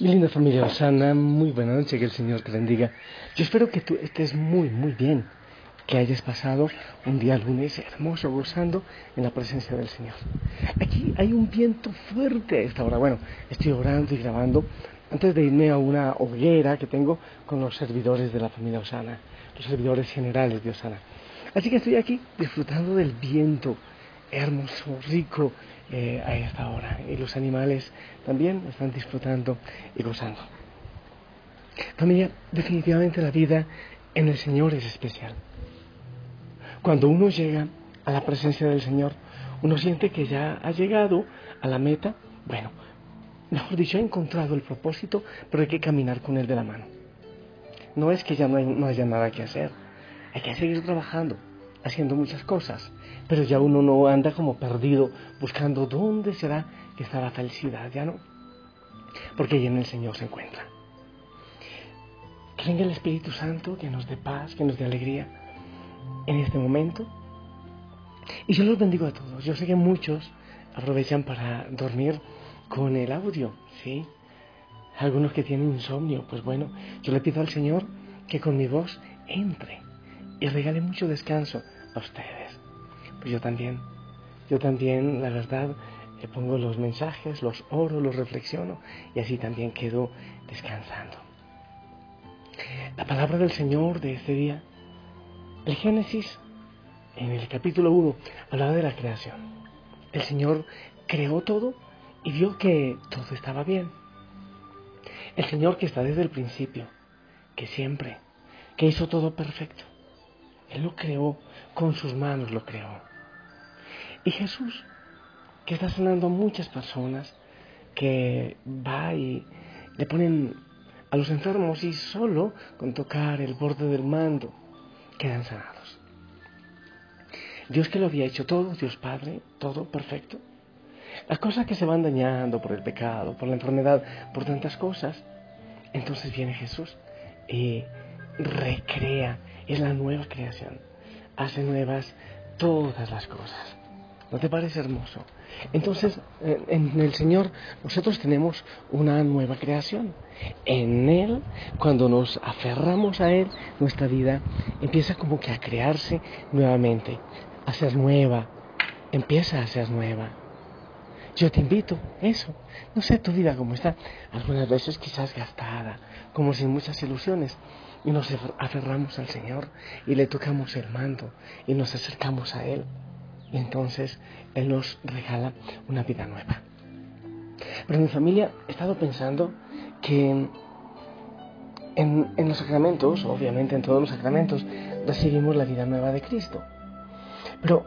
Mi linda familia Osana, muy buena noche, que el Señor te bendiga. Yo espero que tú estés muy, muy bien, que hayas pasado un día lunes hermoso, gozando en la presencia del Señor. Aquí hay un viento fuerte a esta hora. Bueno, estoy orando y grabando antes de irme a una hoguera que tengo con los servidores de la familia Osana, los servidores generales de Osana. Así que estoy aquí disfrutando del viento hermoso, rico eh, a esta hora. Y los animales también están disfrutando y gozando. Familia, definitivamente la vida en el Señor es especial. Cuando uno llega a la presencia del Señor, uno siente que ya ha llegado a la meta. Bueno, mejor dicho, ha encontrado el propósito, pero hay que caminar con Él de la mano. No es que ya no, no haya nada que hacer, hay que seguir trabajando, haciendo muchas cosas, pero ya uno no anda como perdido buscando dónde será que está la felicidad, ya no, porque ahí en el Señor se encuentra. Que venga el Espíritu Santo, que nos dé paz, que nos dé alegría en este momento. Y yo los bendigo a todos. Yo sé que muchos aprovechan para dormir con el audio, ¿sí? Algunos que tienen insomnio, pues bueno, yo le pido al Señor que con mi voz entre y regale mucho descanso a ustedes. Pues yo también, yo también, la verdad, le pongo los mensajes, los oro, los reflexiono y así también quedo descansando. La palabra del Señor de este día, el Génesis, en el capítulo 1, hablaba de la creación. El Señor creó todo y vio que todo estaba bien. El Señor que está desde el principio, que siempre, que hizo todo perfecto. Él lo creó, con sus manos lo creó. Y Jesús, que está sanando a muchas personas, que va y le ponen a los enfermos y solo con tocar el borde del mando quedan sanados. Dios que lo había hecho todo, Dios Padre, todo perfecto. Las cosas que se van dañando por el pecado, por la enfermedad, por tantas cosas, entonces viene Jesús y recrea, es la nueva creación, hace nuevas todas las cosas. ¿No te parece hermoso? Entonces, en el Señor nosotros tenemos una nueva creación. En Él, cuando nos aferramos a Él, nuestra vida empieza como que a crearse nuevamente, a ser nueva, empieza a ser nueva. Yo te invito, eso. No sé tu vida cómo está. Algunas veces quizás gastada, como sin muchas ilusiones. Y nos aferramos al Señor y le tocamos el mando y nos acercamos a Él. Y entonces Él nos regala una vida nueva. Pero mi familia he estado pensando que en, en, los sacramentos, obviamente en todos los sacramentos, recibimos la vida nueva de Cristo. Pero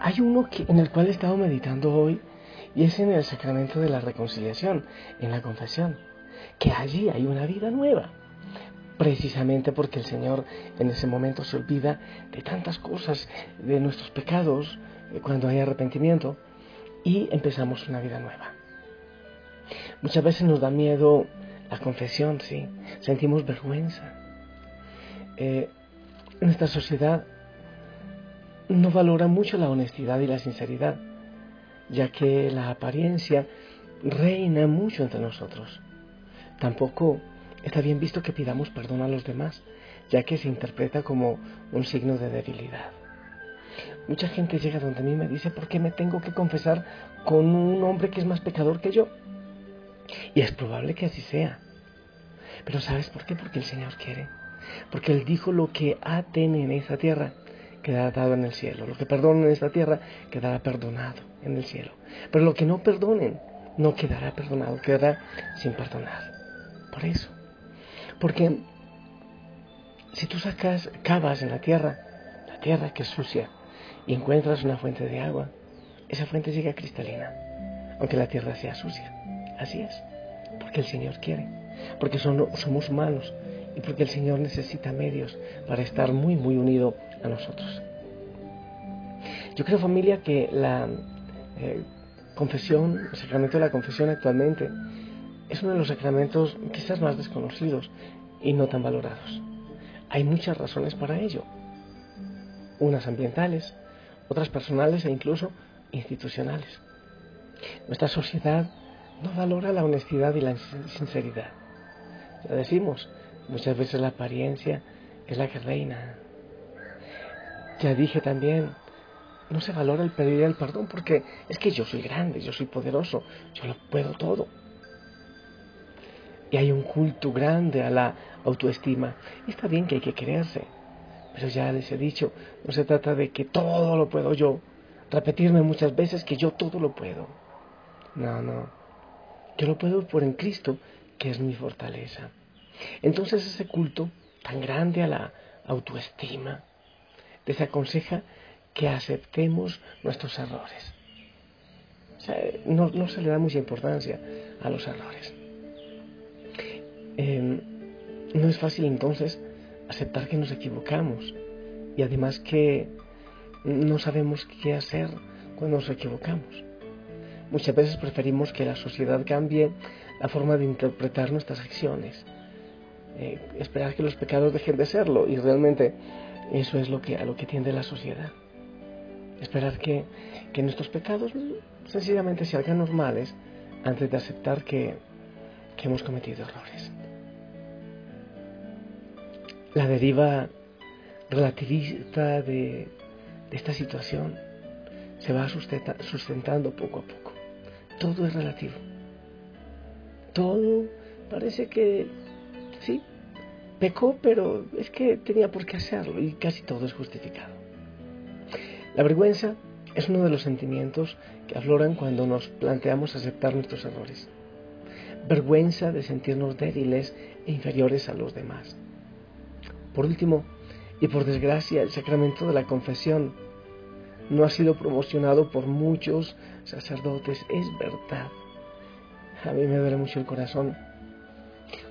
hay uno en el cual he estado meditando hoy y es en el sacramento de la reconciliación, en la confesión, que allí hay una vida nueva. Precisamente porque el Señor en ese momento se olvida de tantas cosas, de nuestros pecados, cuando hay arrepentimiento, y empezamos una vida nueva. Muchas veces nos da miedo la confesión, sí, sentimos vergüenza. Eh, nuestra sociedad no valora mucho la honestidad y la sinceridad, ya que la apariencia reina mucho entre nosotros. Tampoco está bien visto que pidamos perdón a los demás, ya que se interpreta como un signo de debilidad. Mucha gente llega donde a mí me dice, ¿por qué me tengo que confesar con un hombre que es más pecador que yo? Y es probable que así sea. Pero ¿sabes por qué? Porque el Señor quiere. Porque Él dijo lo que aten en esta tierra quedará dado en el cielo. Lo que perdonen en esta tierra quedará perdonado en el cielo. Pero lo que no perdonen no quedará perdonado, quedará sin perdonar. Por eso. Porque si tú sacas, cavas en la tierra, la tierra que es sucia, y encuentras una fuente de agua, esa fuente llega cristalina, aunque la tierra sea sucia. Así es, porque el Señor quiere, porque somos humanos y porque el Señor necesita medios para estar muy, muy unido a nosotros. Yo creo, familia, que la eh, confesión, el sacramento de la confesión actualmente, es uno de los sacramentos quizás más desconocidos y no tan valorados. Hay muchas razones para ello, unas ambientales, otras personales e incluso institucionales. Nuestra sociedad no valora la honestidad y la sinceridad. Ya decimos, muchas veces la apariencia es la que reina. Ya dije también, no se valora el pedir el perdón porque es que yo soy grande, yo soy poderoso, yo lo puedo todo. Y hay un culto grande a la autoestima. Está bien que hay que creerse, pero ya les he dicho, no se trata de que todo lo puedo yo, repetirme muchas veces que yo todo lo puedo. No, no. Yo lo puedo por en Cristo, que es mi fortaleza. Entonces ese culto tan grande a la autoestima desaconseja que aceptemos nuestros errores. O sea, no, se le da mucha importancia a los errores. Em, no es fácil entonces aceptar que nos equivocamos y además que no sabemos qué hacer cuando nos equivocamos. Muchas veces preferimos que la sociedad cambie la forma de interpretar nuestras acciones, eh, esperar que los pecados dejen de serlo y realmente eso es lo que, a lo que tiende la sociedad. Esperar que, que nuestros pecados sencillamente se hagan normales antes de aceptar que, que hemos cometido errores. La deriva relativista de, de esta situación se va sustentando poco a poco. Todo es relativo. Todo parece que sí, pecó, pero es que tenía por qué hacerlo y casi todo es justificado. La vergüenza es uno de los sentimientos que afloran cuando nos planteamos aceptar nuestros errores. Vergüenza de sentirnos débiles e inferiores a los demás. Por último, y por desgracia, el sacramento de la confesión no ha sido promocionado por muchos sacerdotes, es verdad. A mí me duele mucho el corazón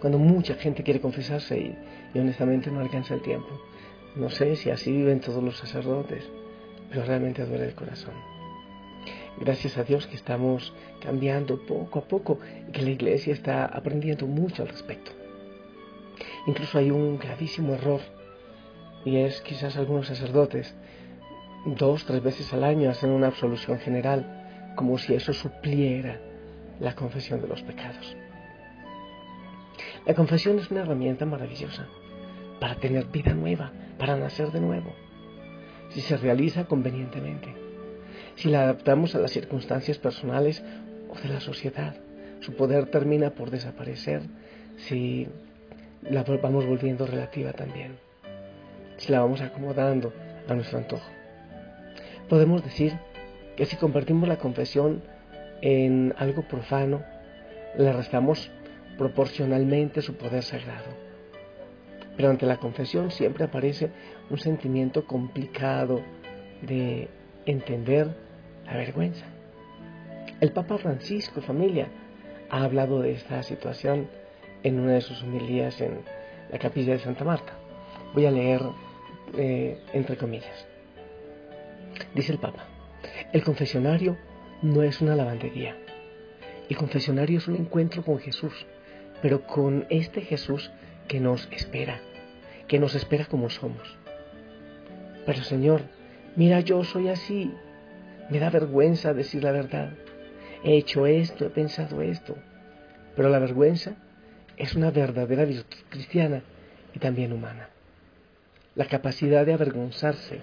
cuando mucha gente quiere confesarse y, y honestamente no alcanza el tiempo. No sé si así viven todos los sacerdotes, pero realmente duele el corazón. Gracias a Dios que estamos cambiando poco a poco y que la iglesia está aprendiendo mucho al respecto. Incluso hay un gravísimo error y es quizás algunos sacerdotes dos, tres veces al año hacen una absolución general, como si eso supliera la confesión de los pecados. La confesión es una herramienta maravillosa para tener vida nueva, para nacer de nuevo, si se realiza convenientemente, si la adaptamos a las circunstancias personales o de la sociedad. Su poder termina por desaparecer si la vamos volviendo relativa también si la vamos acomodando a nuestro antojo. Podemos decir que si convertimos la confesión en algo profano, le restamos proporcionalmente su poder sagrado. Pero ante la confesión siempre aparece un sentimiento complicado de entender la vergüenza. El Papa Francisco, familia, ha hablado de esta situación en una de sus homilías en la capilla de Santa Marta. Voy a leer eh, entre comillas. Dice el Papa, el confesionario no es una lavandería. El confesionario es un encuentro con Jesús, pero con este Jesús que nos espera, que nos espera como somos. Pero Señor, mira, yo soy así, me da vergüenza decir la verdad. He hecho esto, he pensado esto. Pero la vergüenza es una verdadera virtud cristiana y también humana la capacidad de avergonzarse.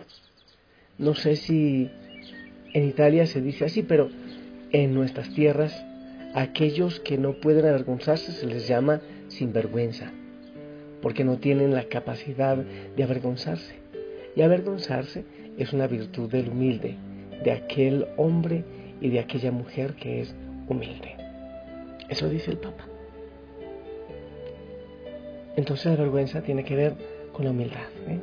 No sé si en Italia se dice así, pero en nuestras tierras aquellos que no pueden avergonzarse se les llama sinvergüenza, porque no tienen la capacidad de avergonzarse. Y avergonzarse es una virtud del humilde, de aquel hombre y de aquella mujer que es humilde. Eso dice el Papa. Entonces la vergüenza tiene que ver con la humildad. ¿eh?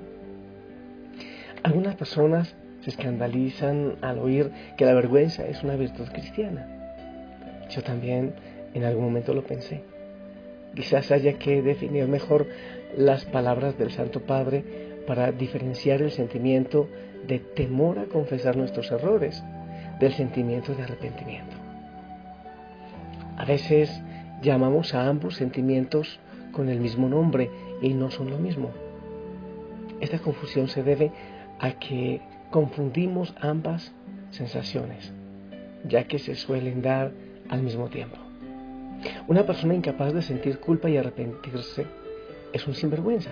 Algunas personas se escandalizan al oír que la vergüenza es una virtud cristiana. Yo también en algún momento lo pensé. Quizás haya que definir mejor las palabras del Santo Padre para diferenciar el sentimiento de temor a confesar nuestros errores del sentimiento de arrepentimiento. A veces llamamos a ambos sentimientos con el mismo nombre y no son lo mismo. Esta confusión se debe a que confundimos ambas sensaciones, ya que se suelen dar al mismo tiempo. Una persona incapaz de sentir culpa y arrepentirse es un sinvergüenza.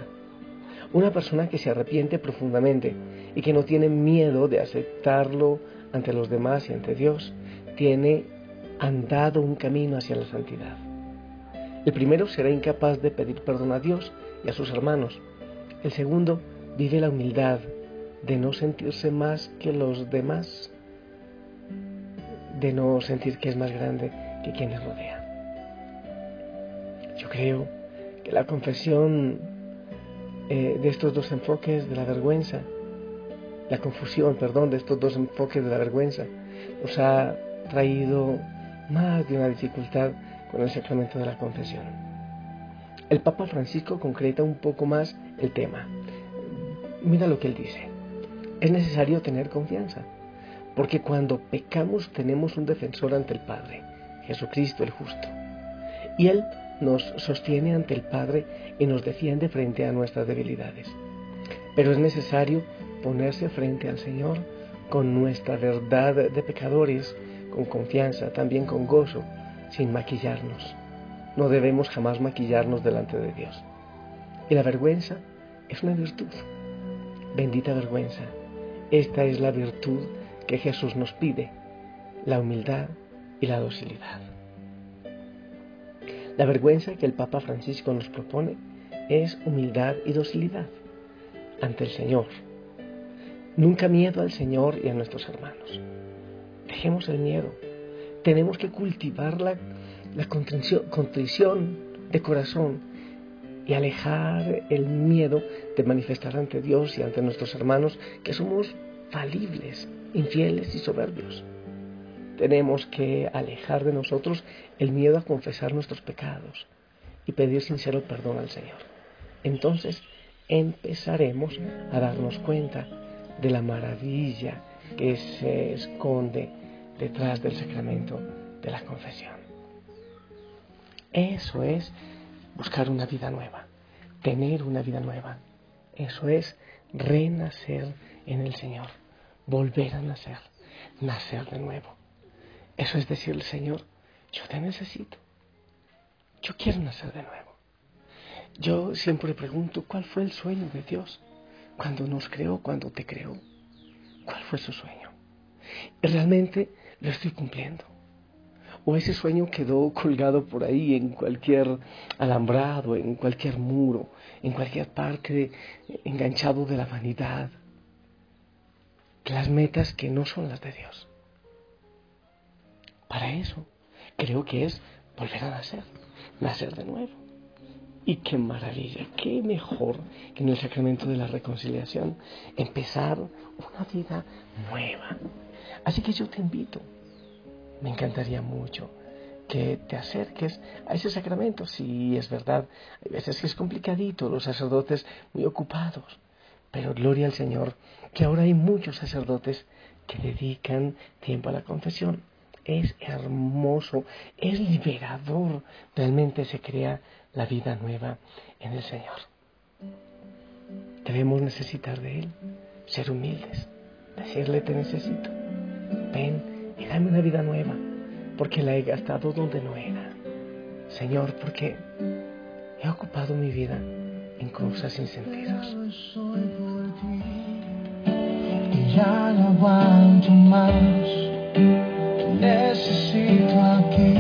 Una persona que se arrepiente profundamente y que no tiene miedo de aceptarlo ante los demás y ante Dios, tiene andado un camino hacia la santidad. El primero será incapaz de pedir perdón a Dios y a sus hermanos. El segundo vive la humildad de no sentirse más que los demás, de no sentir que es más grande que quien le rodea. Yo creo que la confesión eh, de estos dos enfoques de la vergüenza, la confusión, perdón, de estos dos enfoques de la vergüenza, nos ha traído más de una dificultad con el sacramento de la confesión. El Papa Francisco concreta un poco más el tema. Mira lo que él dice. Es necesario tener confianza, porque cuando pecamos tenemos un defensor ante el Padre, Jesucristo el justo. Y Él nos sostiene ante el Padre y nos defiende frente a nuestras debilidades. Pero es necesario ponerse frente al Señor con nuestra verdad de pecadores, con confianza, también con gozo, sin maquillarnos. No debemos jamás maquillarnos delante de Dios. Y la vergüenza es una virtud. Bendita vergüenza. Esta es la virtud que Jesús nos pide, la humildad y la docilidad. La vergüenza que el Papa Francisco nos propone es humildad y docilidad ante el Señor. Nunca miedo al Señor y a nuestros hermanos. Dejemos el miedo. Tenemos que cultivar la, contrición de corazón y alejar el miedo de manifestar ante Dios y ante nuestros hermanos que somos falibles, infieles y soberbios. Tenemos que alejar de nosotros el miedo a confesar nuestros pecados y pedir sincero perdón al Señor. Entonces empezaremos a darnos cuenta de la maravilla que se esconde detrás del sacramento de la confesión. Eso es buscar una vida nueva, tener una vida nueva. Eso es renacer en el Señor, volver a nacer, nacer de nuevo. Eso es decirle, Señor, yo te necesito. Yo quiero nacer de nuevo. Yo siempre pregunto, ¿cuál fue el sueño de Dios cuando nos creó, cuando te creó? ¿Cuál fue su sueño? Y realmente lo estoy cumpliendo. O ese sueño quedó colgado por ahí en cualquier alambrado, en cualquier muro, en cualquier parte, enganchado de la vanidad. Las metas que no son las de Dios. Para eso creo que es volver a nacer, nacer de nuevo. Y qué maravilla, qué mejor que en el sacramento de la reconciliación empezar una vida nueva. Así que yo te invito, me encantaría mucho que te acerques a ese sacramento. Si es verdad, hay veces que es complicadito, los sacerdotes muy ocupados, pero gloria al Señor que ahora hay muchos sacerdotes que dedican tiempo a la confesión es hermoso, es liberador. Realmente se crea la vida nueva en el Señor. Debemos necesitar de Él, ser humildes, decirle te necesito. Ven y dame una vida nueva, porque la he gastado donde no era. Señor, porque he ocupado mi vida en cosas sin sentido. Ya no aguanto más necesito aquí,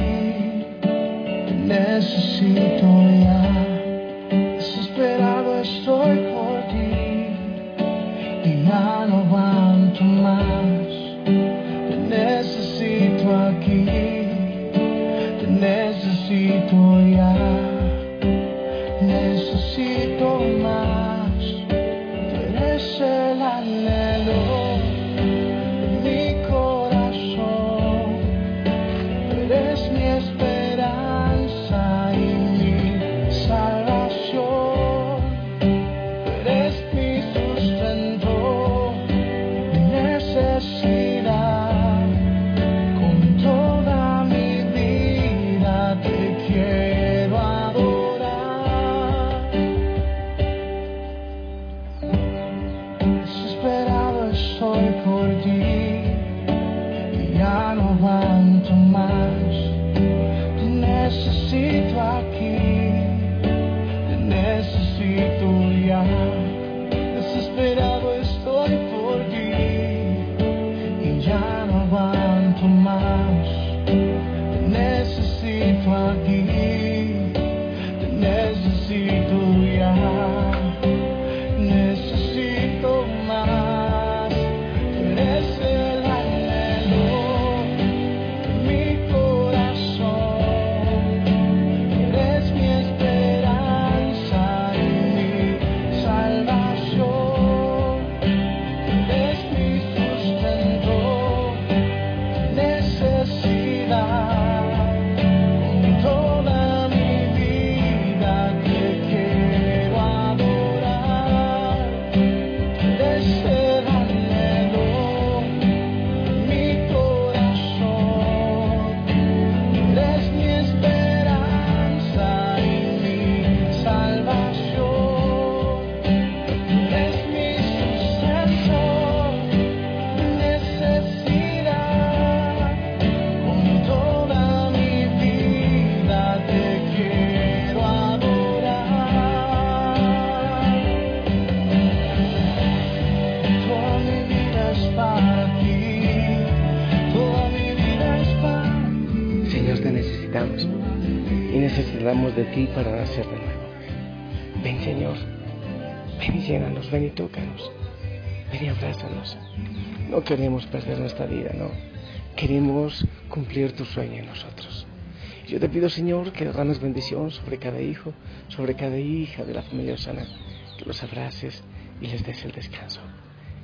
necesito y necesitamos de ti para nacer de nuevo. Ven Señor, ven y llénanos, ven y tócanos, ven y abrázanos. No queremos perder nuestra vida, no. Queremos cumplir tu sueño en nosotros. Yo te pido, Señor, que derrames bendición sobre cada hijo, sobre cada hija de la familia Osana, que los abraces y les des el descanso.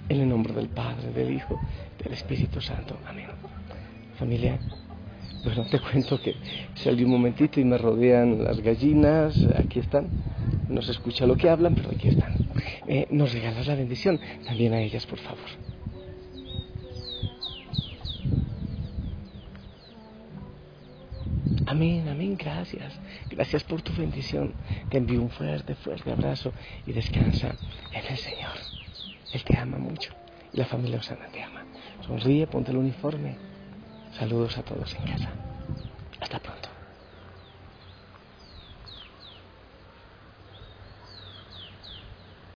En el nombre del Padre, del Hijo, del Espíritu Santo. Amén. Familia, bueno, te cuento que salí un momentito y me rodean las gallinas, aquí están. No se escucha lo que hablan, pero aquí están. Eh, nos regalas la bendición también a ellas, por favor. Amén, amén, gracias. Gracias por tu bendición. Te envío un fuerte, fuerte abrazo y descansa en el Señor. Él te ama mucho y la familia Osana te ama. Sonríe, ponte el uniforme. Saludos a todos en casa. Hasta pronto.